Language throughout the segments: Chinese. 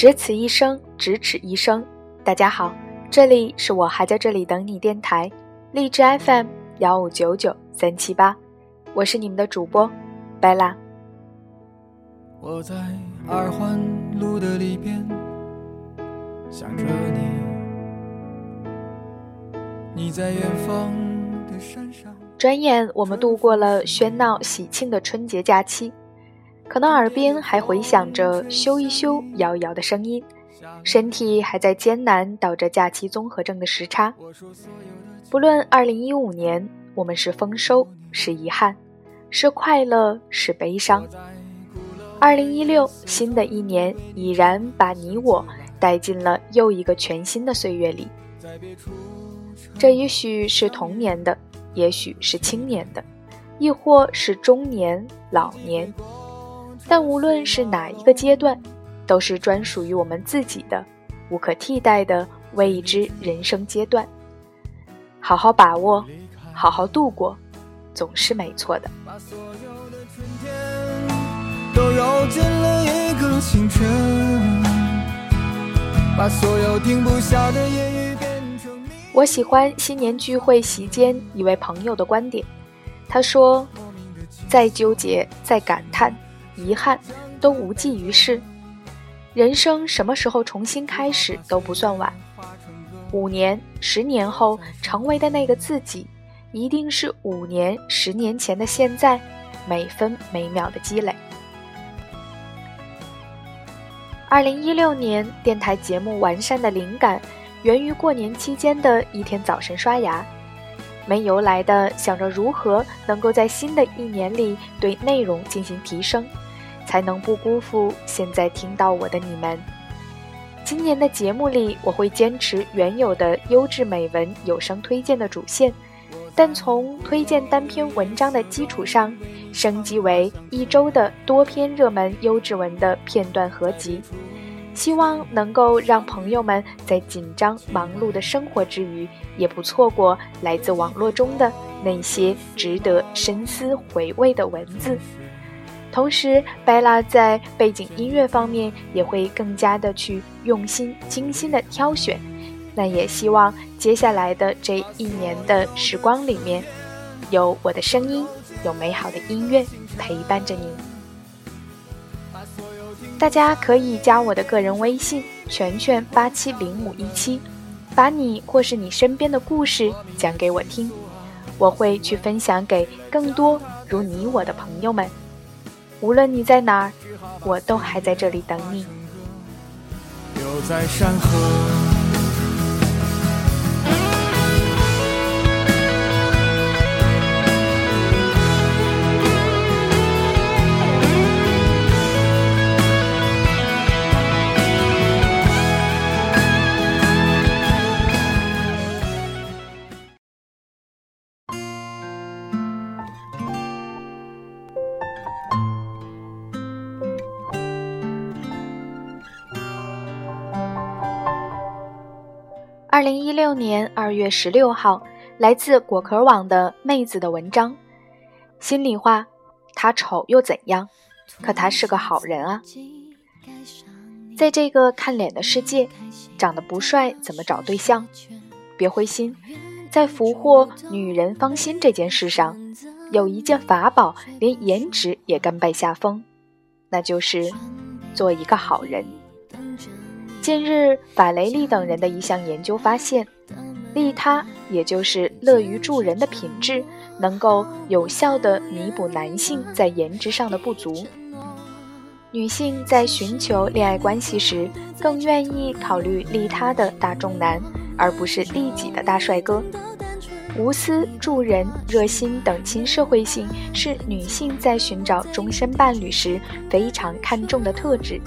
只此一生，咫尺一生。大家好，这里是我还在这里等你电台，荔枝 FM 幺五九九三七八，我是你们的主播贝拉。我在二环路的里边想着你，你在远方的山上。转眼我们度过了喧闹喜庆的春节假期。可能耳边还回响着咻一咻、摇一摇的声音，身体还在艰难倒着假期综合症的时差。不论2015年我们是丰收是遗憾，是快乐是悲伤，2016新的一年已然把你我带进了又一个全新的岁月里。这也许是童年的，也许是青年的，亦或是中年、老年。但无论是哪一个阶段，都是专属于我们自己的、无可替代的未知人生阶段。好好把握，好好度过，总是没错的。我喜欢新年聚会席间一位朋友的观点，他说：“再纠结，再感叹。”遗憾都无济于事，人生什么时候重新开始都不算晚。五年、十年后成为的那个自己，一定是五年、十年前的现在，每分每秒的积累。二零一六年电台节目完善的灵感，源于过年期间的一天早晨刷牙，没由来的想着如何能够在新的一年里对内容进行提升。才能不辜负现在听到我的你们。今年的节目里，我会坚持原有的优质美文有声推荐的主线，但从推荐单篇文章的基础上，升级为一周的多篇热门优质文的片段合集。希望能够让朋友们在紧张忙碌的生活之余，也不错过来自网络中的那些值得深思回味的文字。同时，贝拉在背景音乐方面也会更加的去用心、精心的挑选。那也希望接下来的这一年的时光里面，有我的声音，有美好的音乐陪伴着你。大家可以加我的个人微信：全全八七零五一七，把你或是你身边的故事讲给我听，我会去分享给更多如你我的朋友们。无论你在哪儿，我都还在这里等你。留在山河。二零一六年二月十六号，来自果壳网的妹子的文章。心里话，他丑又怎样？可他是个好人啊。在这个看脸的世界，长得不帅怎么找对象？别灰心，在俘获女人芳心这件事上，有一件法宝，连颜值也甘拜下风，那就是做一个好人。近日，法雷利等人的一项研究发现，利他也就是乐于助人的品质，能够有效地弥补男性在颜值上的不足。女性在寻求恋爱关系时，更愿意考虑利他的大众男，而不是利己的大帅哥。无私、助人、热心等亲社会性，是女性在寻找终身伴侣时非常看重的特质。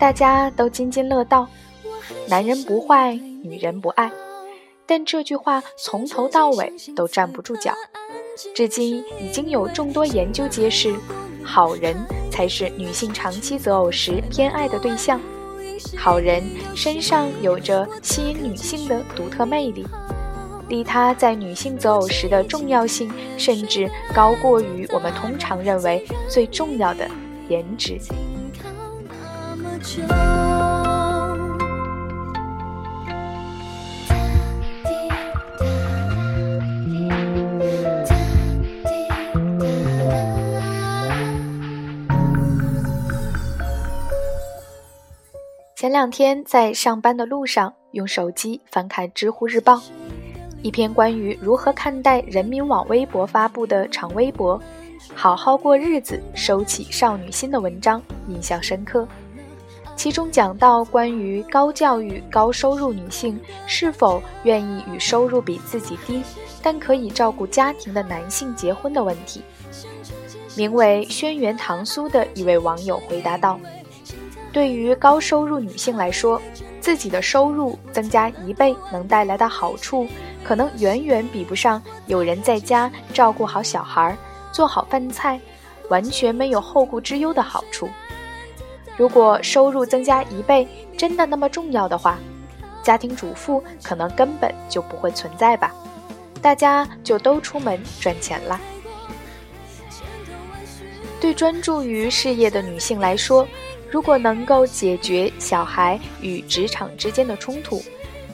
大家都津津乐道，男人不坏，女人不爱。但这句话从头到尾都站不住脚。至今已经有众多研究揭示，好人才是女性长期择偶时偏爱的对象。好人身上有着吸引女性的独特魅力，利他在女性择偶时的重要性，甚至高过于我们通常认为最重要的颜值。前两天在上班的路上，用手机翻看知乎日报一篇关于如何看待人民网微博发布的长微博“好好过日子，收起少女心”的文章，印象深刻。其中讲到关于高教育、高收入女性是否愿意与收入比自己低但可以照顾家庭的男性结婚的问题。名为“轩辕唐苏”的一位网友回答道。对于高收入女性来说，自己的收入增加一倍能带来的好处，可能远远比不上有人在家照顾好小孩、做好饭菜，完全没有后顾之忧的好处。如果收入增加一倍真的那么重要的话，家庭主妇可能根本就不会存在吧？大家就都出门赚钱了。对专注于事业的女性来说，如果能够解决小孩与职场之间的冲突，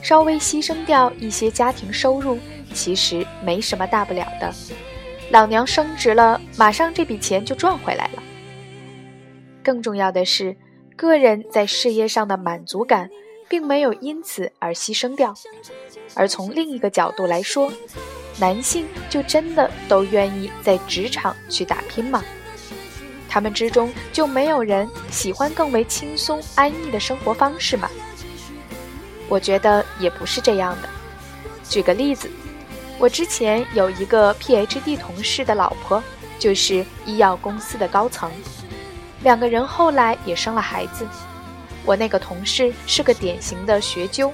稍微牺牲掉一些家庭收入，其实没什么大不了的。老娘升职了，马上这笔钱就赚回来了。更重要的是，个人在事业上的满足感并没有因此而牺牲掉。而从另一个角度来说，男性就真的都愿意在职场去打拼吗？他们之中就没有人喜欢更为轻松安逸的生活方式吗？我觉得也不是这样的。举个例子，我之前有一个 PhD 同事的老婆，就是医药公司的高层，两个人后来也生了孩子。我那个同事是个典型的学究，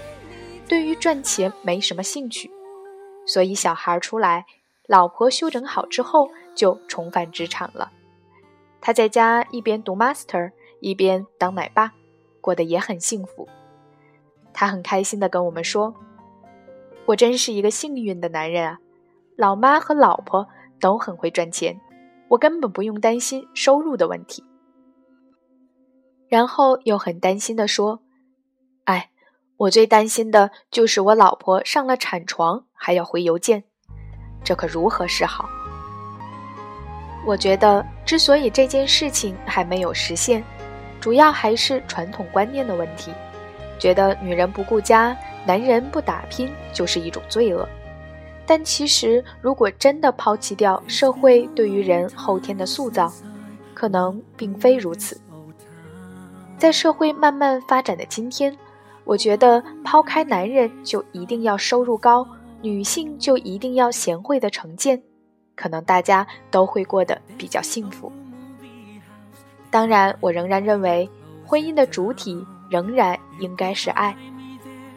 对于赚钱没什么兴趣，所以小孩出来，老婆休整好之后就重返职场了。他在家一边读 master，一边当奶爸，过得也很幸福。他很开心地跟我们说：“我真是一个幸运的男人啊，老妈和老婆都很会赚钱，我根本不用担心收入的问题。”然后又很担心地说：“哎，我最担心的就是我老婆上了产床还要回邮件，这可如何是好？”我觉得，之所以这件事情还没有实现，主要还是传统观念的问题。觉得女人不顾家，男人不打拼就是一种罪恶。但其实，如果真的抛弃掉社会对于人后天的塑造，可能并非如此。在社会慢慢发展的今天，我觉得抛开男人就一定要收入高，女性就一定要贤惠的成见。可能大家都会过得比较幸福。当然，我仍然认为，婚姻的主体仍然应该是爱。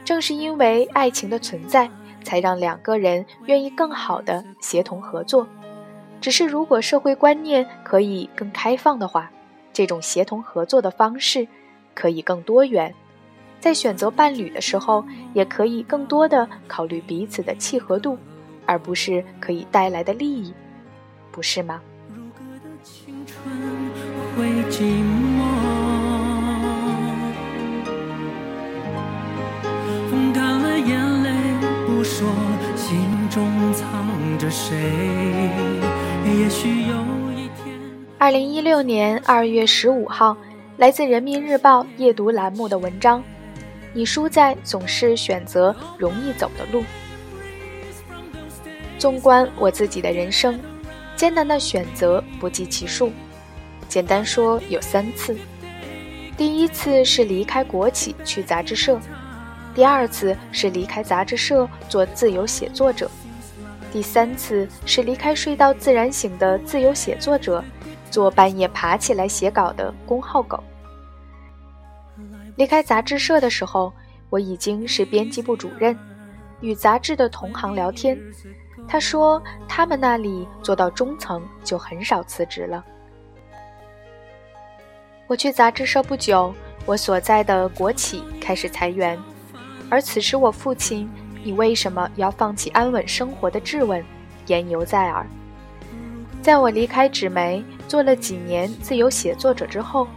正是因为爱情的存在，才让两个人愿意更好的协同合作。只是如果社会观念可以更开放的话，这种协同合作的方式可以更多元。在选择伴侣的时候，也可以更多的考虑彼此的契合度。而不是可以带来的利益，不是吗？说心中藏着谁？也许有二零一六年二月十五号，来自人民日报夜读栏目的文章：你输在总是选择容易走的路。纵观我自己的人生，艰难的选择不计其数。简单说，有三次：第一次是离开国企去杂志社；第二次是离开杂志社做自由写作者；第三次是离开睡到自然醒的自由写作者，做半夜爬起来写稿的公号狗。离开杂志社的时候，我已经是编辑部主任，与杂志的同行聊天。他说：“他们那里做到中层就很少辞职了。”我去杂志社不久，我所在的国企开始裁员，而此时我父亲“你为什么要放弃安稳生活”的质问言犹在耳。在我离开纸媒，做了几年自由写作者之后，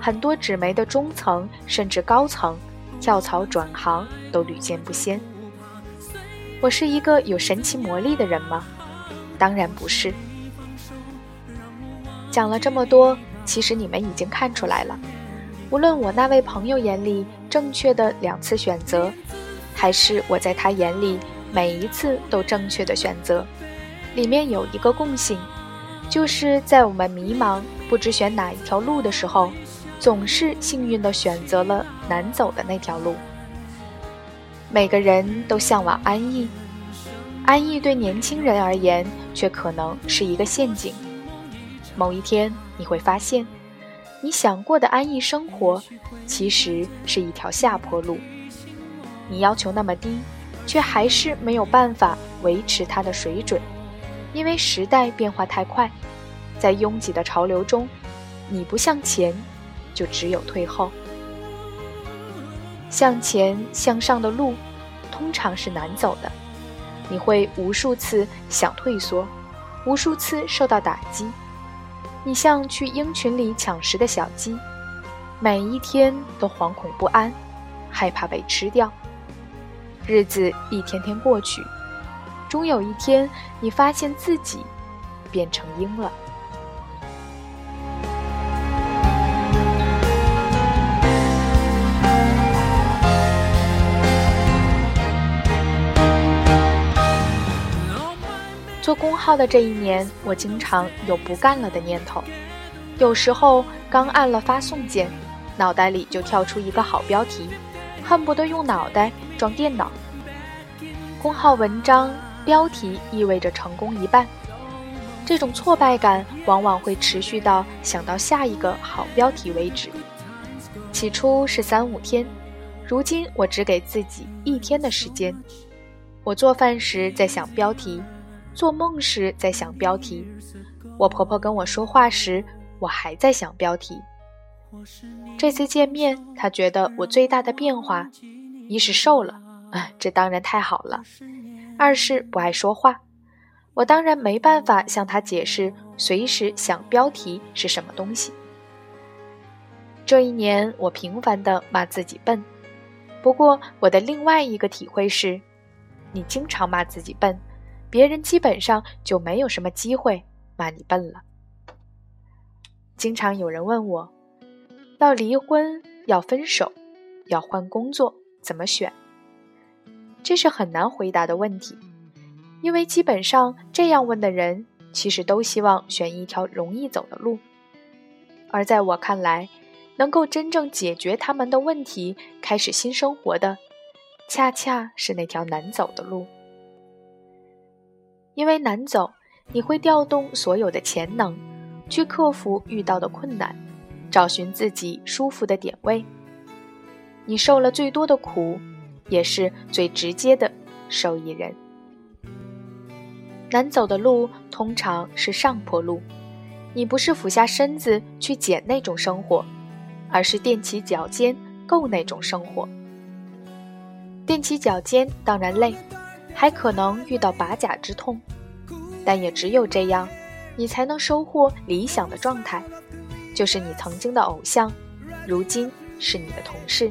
很多纸媒的中层甚至高层跳槽转行都屡见不鲜。我是一个有神奇魔力的人吗？当然不是。讲了这么多，其实你们已经看出来了。无论我那位朋友眼里正确的两次选择，还是我在他眼里每一次都正确的选择？里面有一个共性，就是在我们迷茫不知选哪一条路的时候，总是幸运的选择了难走的那条路。每个人都向往安逸，安逸对年轻人而言却可能是一个陷阱。某一天你会发现。你想过的安逸生活，其实是一条下坡路。你要求那么低，却还是没有办法维持它的水准，因为时代变化太快，在拥挤的潮流中，你不向前，就只有退后。向前向上的路，通常是难走的，你会无数次想退缩，无数次受到打击。你像去鹰群里抢食的小鸡，每一天都惶恐不安，害怕被吃掉。日子一天天过去，终有一天，你发现自己变成鹰了。做公号的这一年，我经常有不干了的念头。有时候刚按了发送键，脑袋里就跳出一个好标题，恨不得用脑袋装电脑。公号文章标题意味着成功一半，这种挫败感往往会持续到想到下一个好标题为止。起初是三五天，如今我只给自己一天的时间。我做饭时在想标题。做梦时在想标题，我婆婆跟我说话时，我还在想标题。这次见面，她觉得我最大的变化，一是瘦了，啊，这当然太好了；二是不爱说话，我当然没办法向他解释随时想标题是什么东西。这一年，我频繁地骂自己笨，不过我的另外一个体会是，你经常骂自己笨。别人基本上就没有什么机会骂你笨了。经常有人问我，要离婚、要分手、要换工作，怎么选？这是很难回答的问题，因为基本上这样问的人，其实都希望选一条容易走的路。而在我看来，能够真正解决他们的问题、开始新生活的，恰恰是那条难走的路。因为难走，你会调动所有的潜能，去克服遇到的困难，找寻自己舒服的点位。你受了最多的苦，也是最直接的受益人。难走的路通常是上坡路，你不是俯下身子去捡那种生活，而是踮起脚尖够那种生活。踮起脚尖当然累。还可能遇到拔甲之痛，但也只有这样，你才能收获理想的状态，就是你曾经的偶像，如今是你的同事；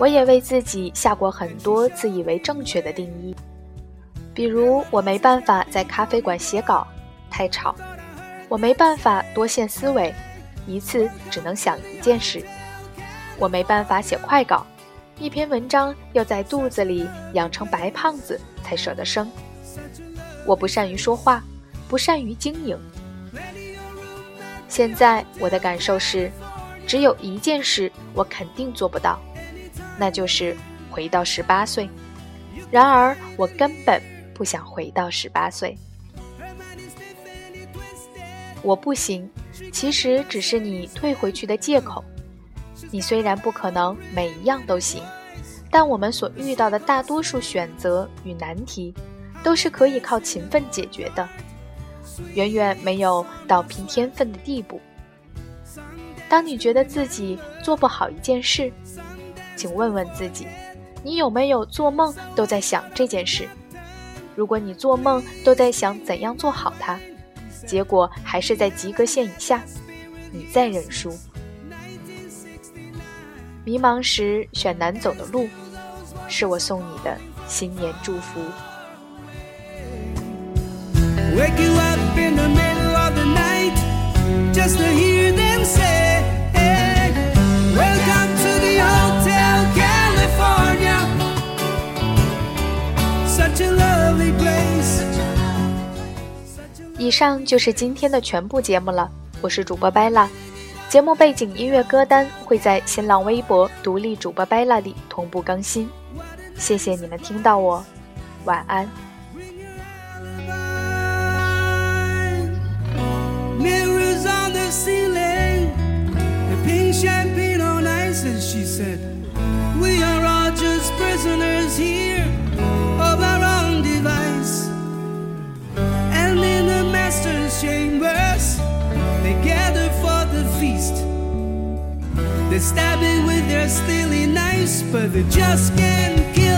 我也为自己下过很多自以为正确的定义，比如我没办法在咖啡馆写稿，太吵；我没办法多线思维，一次只能想一件事；我没办法写快稿，一篇文章要在肚子里养成白胖子才舍得生；我不善于说话。不善于经营。现在我的感受是，只有一件事我肯定做不到，那就是回到十八岁。然而我根本不想回到十八岁。我不行，其实只是你退回去的借口。你虽然不可能每一样都行，但我们所遇到的大多数选择与难题，都是可以靠勤奋解决的。远远没有到凭天分的地步。当你觉得自己做不好一件事，请问问自己，你有没有做梦都在想这件事？如果你做梦都在想怎样做好它，结果还是在及格线以下，你再认输。迷茫时选难走的路，是我送你的新年祝福。以上就是今天的全部节目了，我是主播 Bella，。节目背景音乐歌单会在新浪微博独立主播 Bella 里同步更新。谢谢你们听到我，晚安。Chambers, they gather for the feast. They stab it with their steely knives, but they just can't kill.